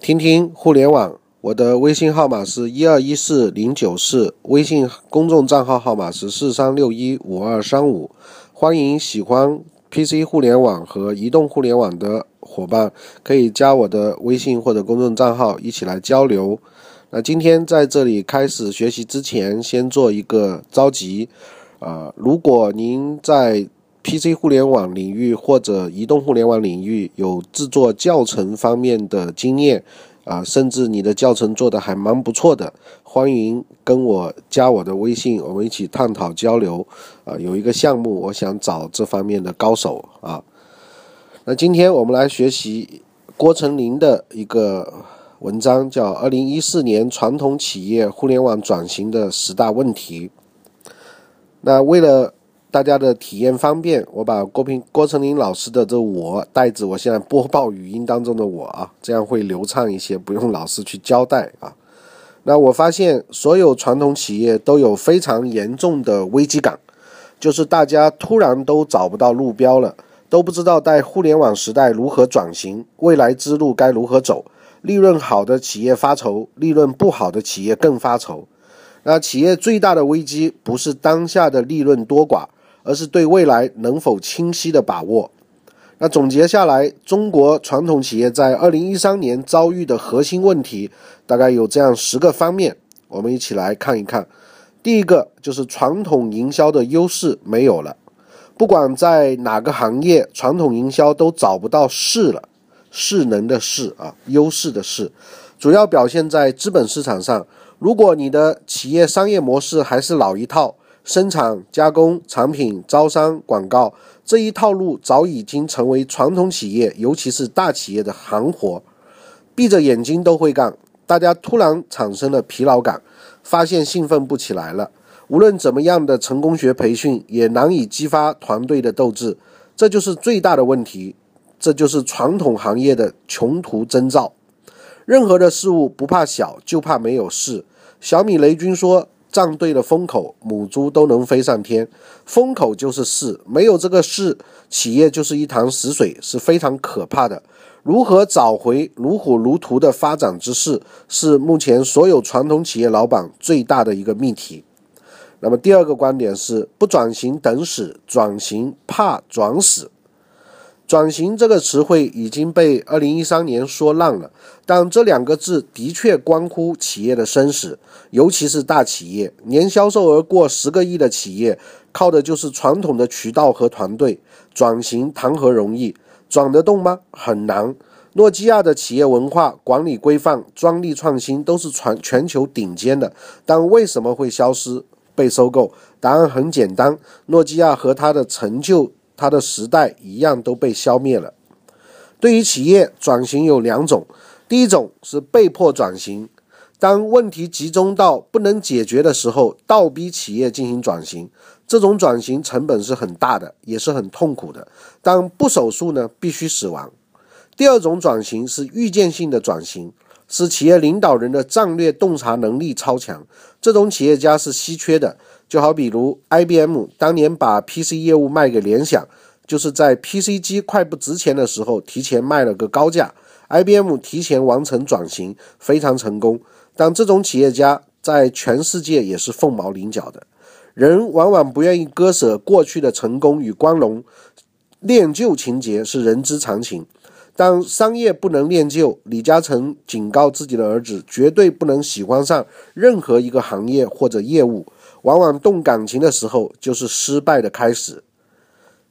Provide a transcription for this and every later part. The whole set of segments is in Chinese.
听听互联网，我的微信号码是一二一四零九四，微信公众账号号码是四三六一五二三五。欢迎喜欢 PC 互联网和移动互联网的伙伴可以加我的微信或者公众账号一起来交流。那今天在这里开始学习之前，先做一个召集。啊，如果您在 PC 互联网领域或者移动互联网领域有制作教程方面的经验，啊，甚至你的教程做的还蛮不错的，欢迎跟我加我的微信，我们一起探讨交流。啊，有一个项目，我想找这方面的高手啊。那今天我们来学习郭成林的一个文章，叫《二零一四年传统企业互联网转型的十大问题》。那为了大家的体验方便，我把郭平郭成林老师的这我带着我现在播报语音当中的我啊，这样会流畅一些，不用老师去交代啊。那我发现所有传统企业都有非常严重的危机感，就是大家突然都找不到路标了，都不知道在互联网时代如何转型，未来之路该如何走。利润好的企业发愁，利润不好的企业更发愁。那企业最大的危机不是当下的利润多寡，而是对未来能否清晰的把握。那总结下来，中国传统企业在二零一三年遭遇的核心问题，大概有这样十个方面，我们一起来看一看。第一个就是传统营销的优势没有了，不管在哪个行业，传统营销都找不到势了，势能的势啊，优势的势，主要表现在资本市场上。如果你的企业商业模式还是老一套，生产、加工、产品、招商、广告这一套路早已经成为传统企业，尤其是大企业的行活，闭着眼睛都会干。大家突然产生了疲劳感，发现兴奋不起来了。无论怎么样的成功学培训，也难以激发团队的斗志，这就是最大的问题，这就是传统行业的穷途征兆。任何的事物不怕小，就怕没有事。小米雷军说：“站对了风口，母猪都能飞上天。风口就是势，没有这个势，企业就是一潭死水，是非常可怕的。如何找回如火如荼的发展之势，是目前所有传统企业老板最大的一个命题。那么第二个观点是：不转型等死，转型怕转死。”转型这个词汇已经被二零一三年说烂了，但这两个字的确关乎企业的生死，尤其是大企业，年销售额过十个亿的企业，靠的就是传统的渠道和团队，转型谈何容易？转得动吗？很难。诺基亚的企业文化、管理规范、专利创新都是全全球顶尖的，但为什么会消失、被收购？答案很简单，诺基亚和它的成就。它的时代一样都被消灭了。对于企业转型有两种，第一种是被迫转型，当问题集中到不能解决的时候，倒逼企业进行转型，这种转型成本是很大的，也是很痛苦的。但不手术呢，必须死亡。第二种转型是预见性的转型，是企业领导人的战略洞察能力超强，这种企业家是稀缺的。就好比如 IBM 当年把 PC 业务卖给联想，就是在 PC 机快不值钱的时候提前卖了个高价。IBM 提前完成转型，非常成功。但这种企业家在全世界也是凤毛麟角的。人往往不愿意割舍过去的成功与光荣，恋旧情节是人之常情。当商业不能练就，李嘉诚警告自己的儿子，绝对不能喜欢上任何一个行业或者业务。往往动感情的时候，就是失败的开始。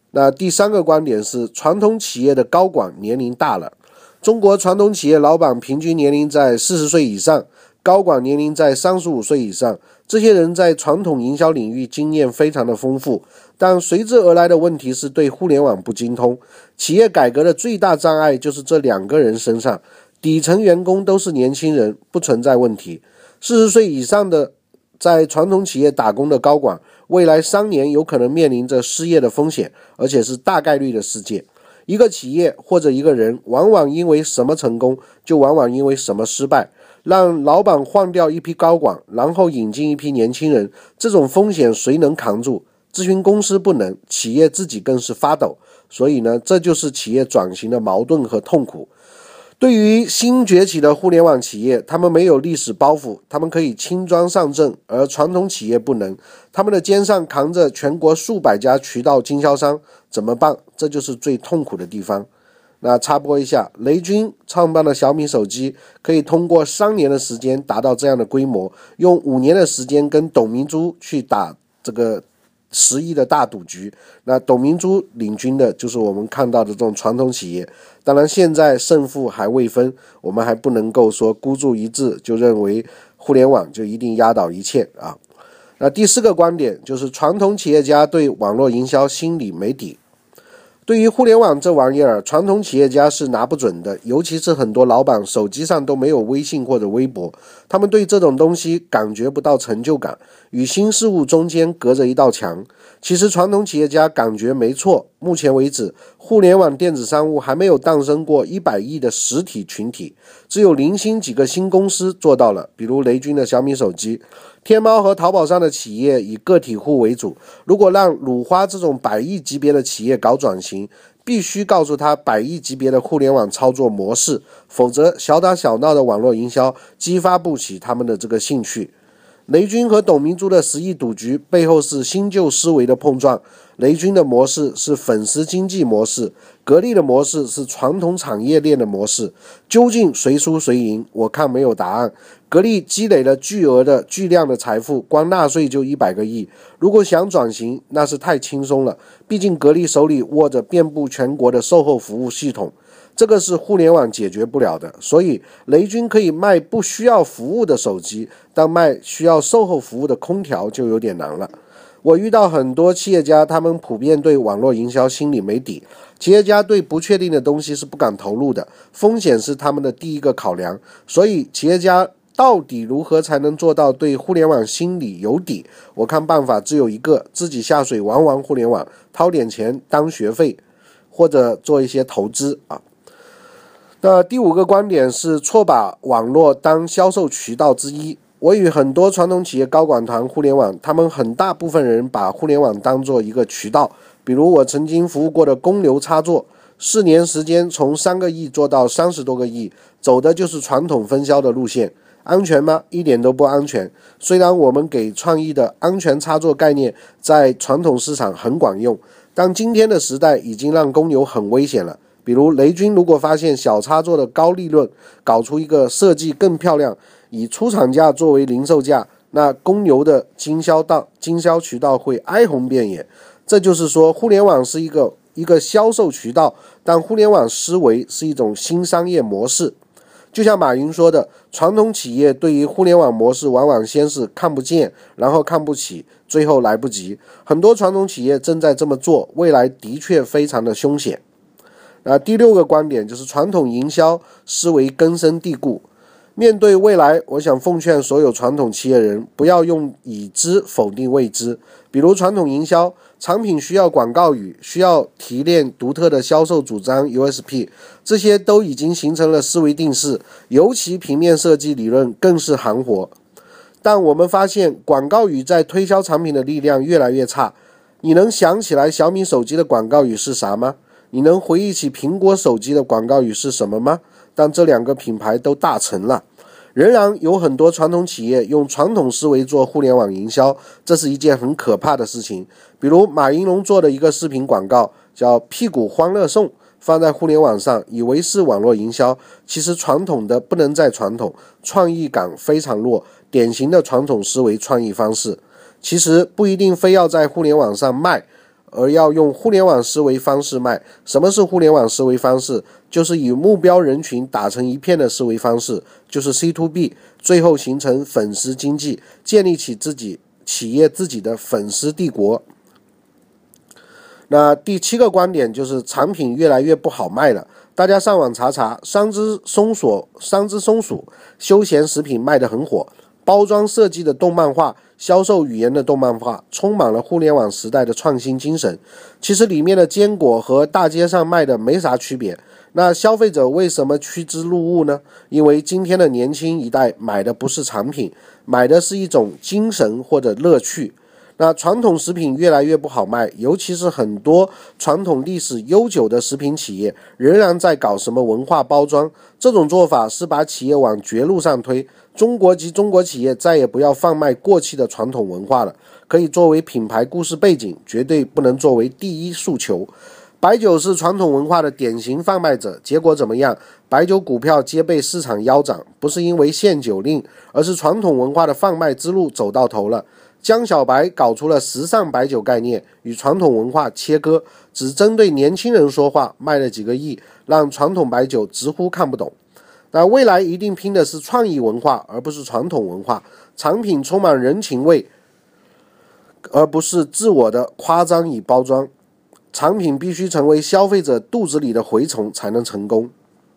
那第三个观点是，传统企业的高管年龄大了。中国传统企业老板平均年龄在四十岁以上，高管年龄在三十五岁以上。这些人在传统营销领域经验非常的丰富，但随之而来的问题是对互联网不精通。企业改革的最大障碍就是这两个人身上，底层员工都是年轻人，不存在问题。四十岁以上的。在传统企业打工的高管，未来三年有可能面临着失业的风险，而且是大概率的事件。一个企业或者一个人，往往因为什么成功，就往往因为什么失败。让老板换掉一批高管，然后引进一批年轻人，这种风险谁能扛住？咨询公司不能，企业自己更是发抖。所以呢，这就是企业转型的矛盾和痛苦。对于新崛起的互联网企业，他们没有历史包袱，他们可以轻装上阵，而传统企业不能，他们的肩上扛着全国数百家渠道经销商，怎么办？这就是最痛苦的地方。那插播一下，雷军创办的小米手机可以通过三年的时间达到这样的规模，用五年的时间跟董明珠去打这个。十亿的大赌局，那董明珠领军的就是我们看到的这种传统企业。当然，现在胜负还未分，我们还不能够说孤注一掷就认为互联网就一定压倒一切啊。那第四个观点就是传统企业家对网络营销心里没底。对于互联网这玩意儿，传统企业家是拿不准的，尤其是很多老板手机上都没有微信或者微博，他们对这种东西感觉不到成就感，与新事物中间隔着一道墙。其实传统企业家感觉没错，目前为止，互联网电子商务还没有诞生过一百亿的实体群体，只有零星几个新公司做到了，比如雷军的小米手机。天猫和淘宝上的企业以个体户为主。如果让鲁花这种百亿级别的企业搞转型，必须告诉他百亿级别的互联网操作模式，否则小打小闹的网络营销激发不起他们的这个兴趣。雷军和董明珠的十亿赌局背后是新旧思维的碰撞。雷军的模式是粉丝经济模式，格力的模式是传统产业链的模式。究竟谁输谁赢？我看没有答案。格力积累了巨额的巨量的财富，光纳税就一百个亿。如果想转型，那是太轻松了。毕竟格力手里握着遍布全国的售后服务系统。这个是互联网解决不了的，所以雷军可以卖不需要服务的手机，但卖需要售后服务的空调就有点难了。我遇到很多企业家，他们普遍对网络营销心里没底。企业家对不确定的东西是不敢投入的，风险是他们的第一个考量。所以，企业家到底如何才能做到对互联网心里有底？我看办法只有一个：自己下水玩玩互联网，掏点钱当学费，或者做一些投资啊。那第五个观点是错把网络当销售渠道之一。我与很多传统企业高管谈互联网，他们很大部分人把互联网当做一个渠道。比如我曾经服务过的公牛插座，四年时间从三个亿做到三十多个亿，走的就是传统分销的路线。安全吗？一点都不安全。虽然我们给创意的安全插座概念在传统市场很管用，但今天的时代已经让公牛很危险了。比如雷军如果发现小插座的高利润，搞出一个设计更漂亮，以出厂价作为零售价，那公牛的经销道、经销渠道会哀鸿遍野。这就是说，互联网是一个一个销售渠道，但互联网思维是一种新商业模式。就像马云说的，传统企业对于互联网模式往往先是看不见，然后看不起，最后来不及。很多传统企业正在这么做，未来的确非常的凶险。那第六个观点就是传统营销思维根深蒂固。面对未来，我想奉劝所有传统企业人，不要用已知否定未知。比如传统营销，产品需要广告语，需要提炼独特的销售主张 USP，这些都已经形成了思维定式。尤其平面设计理论更是行活。但我们发现，广告语在推销产品的力量越来越差。你能想起来小米手机的广告语是啥吗？你能回忆起苹果手机的广告语是什么吗？但这两个品牌都大成了，仍然有很多传统企业用传统思维做互联网营销，这是一件很可怕的事情。比如马云龙做的一个视频广告，叫“屁股欢乐颂”，放在互联网上，以为是网络营销，其实传统的不能再传统，创意感非常弱，典型的传统思维创意方式。其实不一定非要在互联网上卖。而要用互联网思维方式卖。什么是互联网思维方式？就是与目标人群打成一片的思维方式，就是 C to B，最后形成粉丝经济，建立起自己企业自己的粉丝帝国。那第七个观点就是产品越来越不好卖了。大家上网查查，三只松鼠，三只松鼠休闲食品卖得很火，包装设计的动漫画。销售语言的动漫化，充满了互联网时代的创新精神。其实里面的坚果和大街上卖的没啥区别。那消费者为什么趋之若鹜呢？因为今天的年轻一代买的不是产品，买的是一种精神或者乐趣。那传统食品越来越不好卖，尤其是很多传统历史悠久的食品企业仍然在搞什么文化包装，这种做法是把企业往绝路上推。中国及中国企业再也不要贩卖过气的传统文化了，可以作为品牌故事背景，绝对不能作为第一诉求。白酒是传统文化的典型贩卖者，结果怎么样？白酒股票皆被市场腰斩，不是因为限酒令，而是传统文化的贩卖之路走到头了。江小白搞出了时尚白酒概念，与传统文化切割，只针对年轻人说话，卖了几个亿，让传统白酒直呼看不懂。那未来一定拼的是创意文化，而不是传统文化。产品充满人情味，而不是自我的夸张与包装。产品必须成为消费者肚子里的蛔虫，才能成功。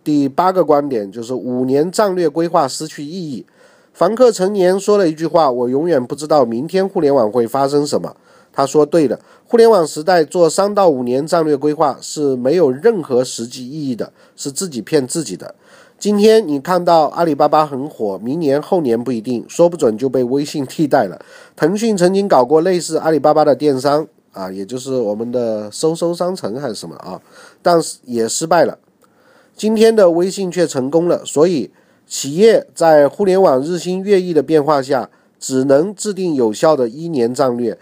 第八个观点就是五年战略规划失去意义。房客陈年说了一句话：“我永远不知道明天互联网会发生什么。”他说对了，互联网时代做三到五年战略规划是没有任何实际意义的，是自己骗自己的。今天你看到阿里巴巴很火，明年后年不一定，说不准就被微信替代了。腾讯曾经搞过类似阿里巴巴的电商啊，也就是我们的搜搜商城还是什么啊，但是也失败了。今天的微信却成功了，所以。企业在互联网日新月异的变化下，只能制定有效的一年战略，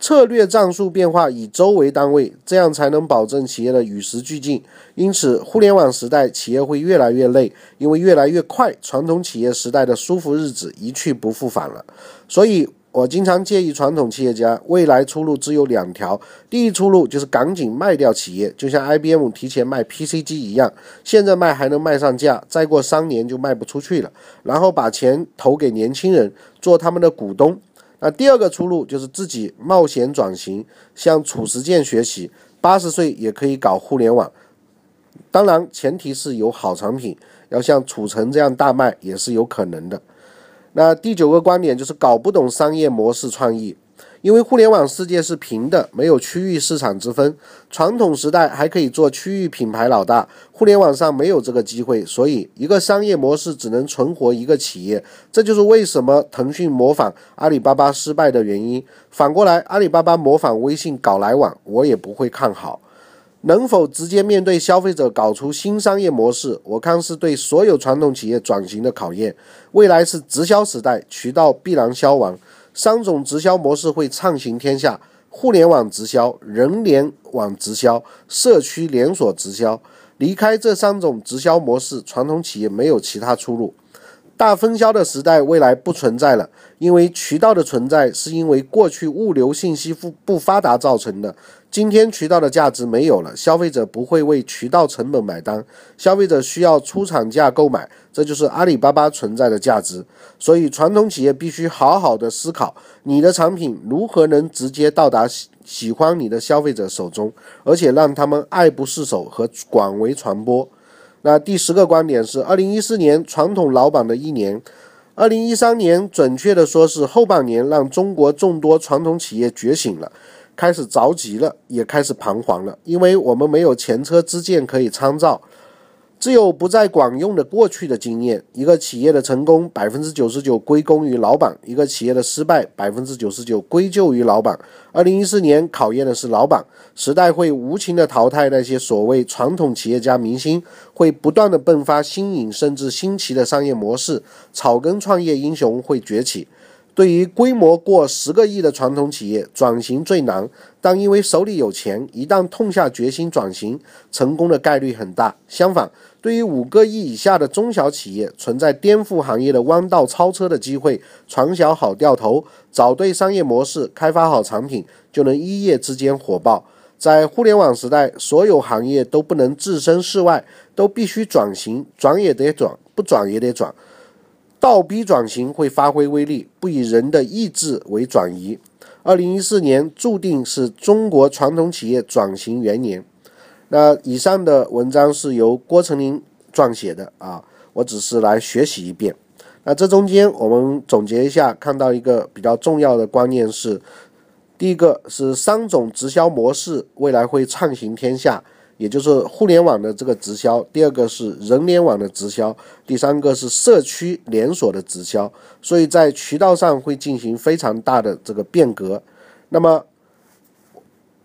策略战术变化以周为单位，这样才能保证企业的与时俱进。因此，互联网时代企业会越来越累，因为越来越快，传统企业时代的舒服日子一去不复返了。所以。我经常建议传统企业家，未来出路只有两条。第一出路就是赶紧卖掉企业，就像 IBM 提前卖 PC 机一样，现在卖还能卖上价，再过三年就卖不出去了。然后把钱投给年轻人，做他们的股东。那第二个出路就是自己冒险转型，向褚时健学习，八十岁也可以搞互联网。当然，前提是有好产品，要像褚橙这样大卖也是有可能的。那第九个观点就是搞不懂商业模式创意，因为互联网世界是平的，没有区域市场之分。传统时代还可以做区域品牌老大，互联网上没有这个机会，所以一个商业模式只能存活一个企业。这就是为什么腾讯模仿阿里巴巴失败的原因。反过来，阿里巴巴模仿微信搞来往，我也不会看好。能否直接面对消费者搞出新商业模式？我看是对所有传统企业转型的考验。未来是直销时代，渠道必然消亡，三种直销模式会畅行天下：互联网直销、人联网直销、社区连锁直销。离开这三种直销模式，传统企业没有其他出路。大分销的时代未来不存在了，因为渠道的存在是因为过去物流信息不不发达造成的。今天渠道的价值没有了，消费者不会为渠道成本买单，消费者需要出厂价购买，这就是阿里巴巴存在的价值。所以，传统企业必须好好的思考，你的产品如何能直接到达喜喜欢你的消费者手中，而且让他们爱不释手和广为传播。那第十个观点是，二零一四年传统老板的一年，二零一三年准确的说是后半年，让中国众多传统企业觉醒了。开始着急了，也开始彷徨了，因为我们没有前车之鉴可以参照，只有不再管用的过去的经验。一个企业的成功，百分之九十九归功于老板；一个企业的失败，百分之九十九归咎于老板。二零一四年考验的是老板，时代会无情的淘汰那些所谓传统企业家明星，会不断的迸发新颖甚至新奇的商业模式，草根创业英雄会崛起。对于规模过十个亿的传统企业，转型最难，但因为手里有钱，一旦痛下决心转型，成功的概率很大。相反，对于五个亿以下的中小企业，存在颠覆行业的弯道超车的机会。船小好掉头，找对商业模式，开发好产品，就能一夜之间火爆。在互联网时代，所有行业都不能置身事外，都必须转型，转也得转，不转也得转。倒逼转型会发挥威力，不以人的意志为转移。二零一四年注定是中国传统企业转型元年。那以上的文章是由郭成林撰写的啊，我只是来学习一遍。那这中间我们总结一下，看到一个比较重要的观念是：第一个是三种直销模式未来会畅行天下；也就是互联网的这个直销；第二个是人联网的直销；第三个是社区连锁的直销。所以在渠道上会进行非常大的这个变革。那么，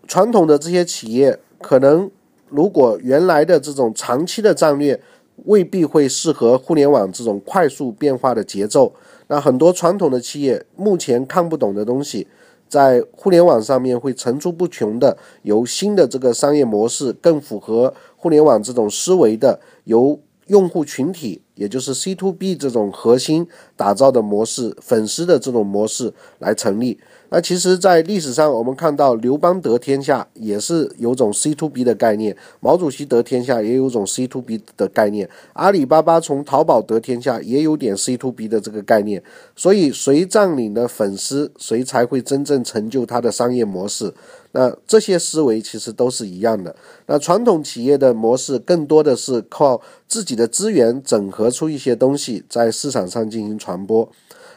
传统的这些企业可能如果原来的这种长期的战略未必会适合互联网这种快速变化的节奏。那很多传统的企业目前看不懂的东西。在互联网上面会层出不穷的由新的这个商业模式，更符合互联网这种思维的，由用户群体，也就是 C to B 这种核心打造的模式，粉丝的这种模式来成立。那其实，在历史上，我们看到刘邦得天下也是有种 C to B 的概念，毛主席得天下也有种 C to B 的概念，阿里巴巴从淘宝得天下也有点 C to B 的这个概念。所以，谁占领了粉丝，谁才会真正成就他的商业模式。那这些思维其实都是一样的。那传统企业的模式更多的是靠自己的资源整合出一些东西，在市场上进行传播。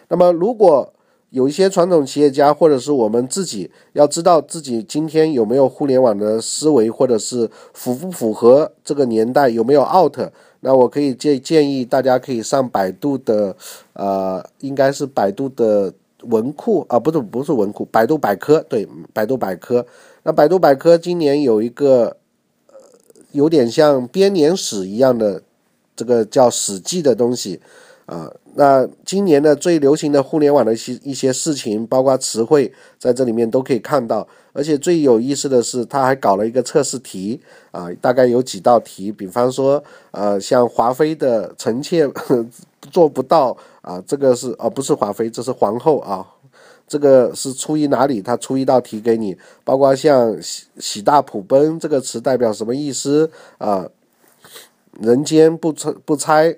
那么，如果有一些传统企业家，或者是我们自己，要知道自己今天有没有互联网的思维，或者是符不符合这个年代，有没有 out？那我可以建建议大家可以上百度的，呃，应该是百度的文库啊，不是不是文库，百度百科，对，百度百科。那百度百科今年有一个，呃，有点像编年史一样的这个叫《史记》的东西。啊，那今年的最流行的互联网的一些一些事情，包括词汇，在这里面都可以看到。而且最有意思的是，他还搞了一个测试题啊，大概有几道题，比方说，呃，像华妃的臣妾 做不到啊，这个是哦，不是华妃，这是皇后啊，这个是出于哪里？他出一道题给你，包括像喜喜大普奔这个词代表什么意思啊？人间不拆不拆。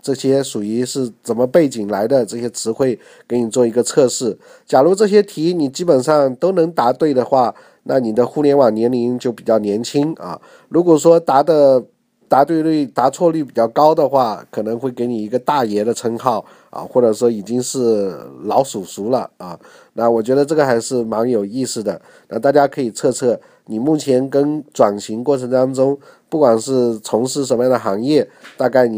这些属于是怎么背景来的？这些词汇给你做一个测试。假如这些题你基本上都能答对的话，那你的互联网年龄就比较年轻啊。如果说答的答对率、答错率比较高的话，可能会给你一个大爷的称号啊，或者说已经是老叔叔了啊。那我觉得这个还是蛮有意思的。那大家可以测测你目前跟转型过程当中，不管是从事什么样的行业，大概你。